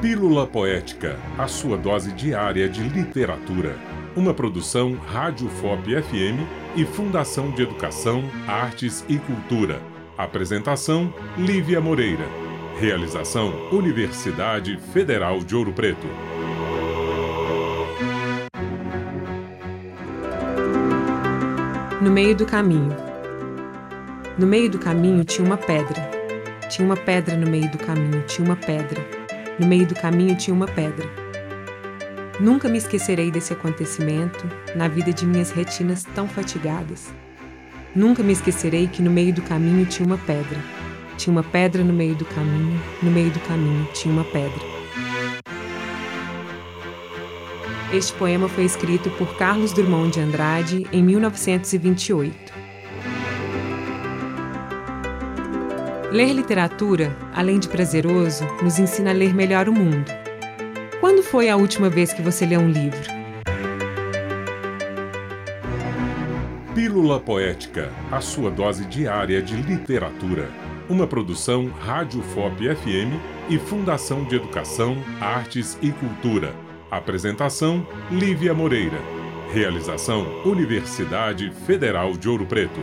Pílula Poética, a sua dose diária de literatura. Uma produção Rádio FOP FM e Fundação de Educação, Artes e Cultura. Apresentação: Lívia Moreira. Realização: Universidade Federal de Ouro Preto. No meio do caminho. No meio do caminho tinha uma pedra. Tinha uma pedra no meio do caminho, tinha uma pedra. No meio do caminho tinha uma pedra. Nunca me esquecerei desse acontecimento na vida de minhas retinas tão fatigadas. Nunca me esquecerei que no meio do caminho tinha uma pedra. Tinha uma pedra no meio do caminho, no meio do caminho tinha uma pedra. Este poema foi escrito por Carlos Drummond de Andrade em 1928. Ler literatura, além de prazeroso, nos ensina a ler melhor o mundo. Quando foi a última vez que você leu um livro? Pílula Poética, a sua dose diária de literatura. Uma produção Rádio FOP FM e Fundação de Educação, Artes e Cultura. Apresentação: Lívia Moreira. Realização: Universidade Federal de Ouro Preto.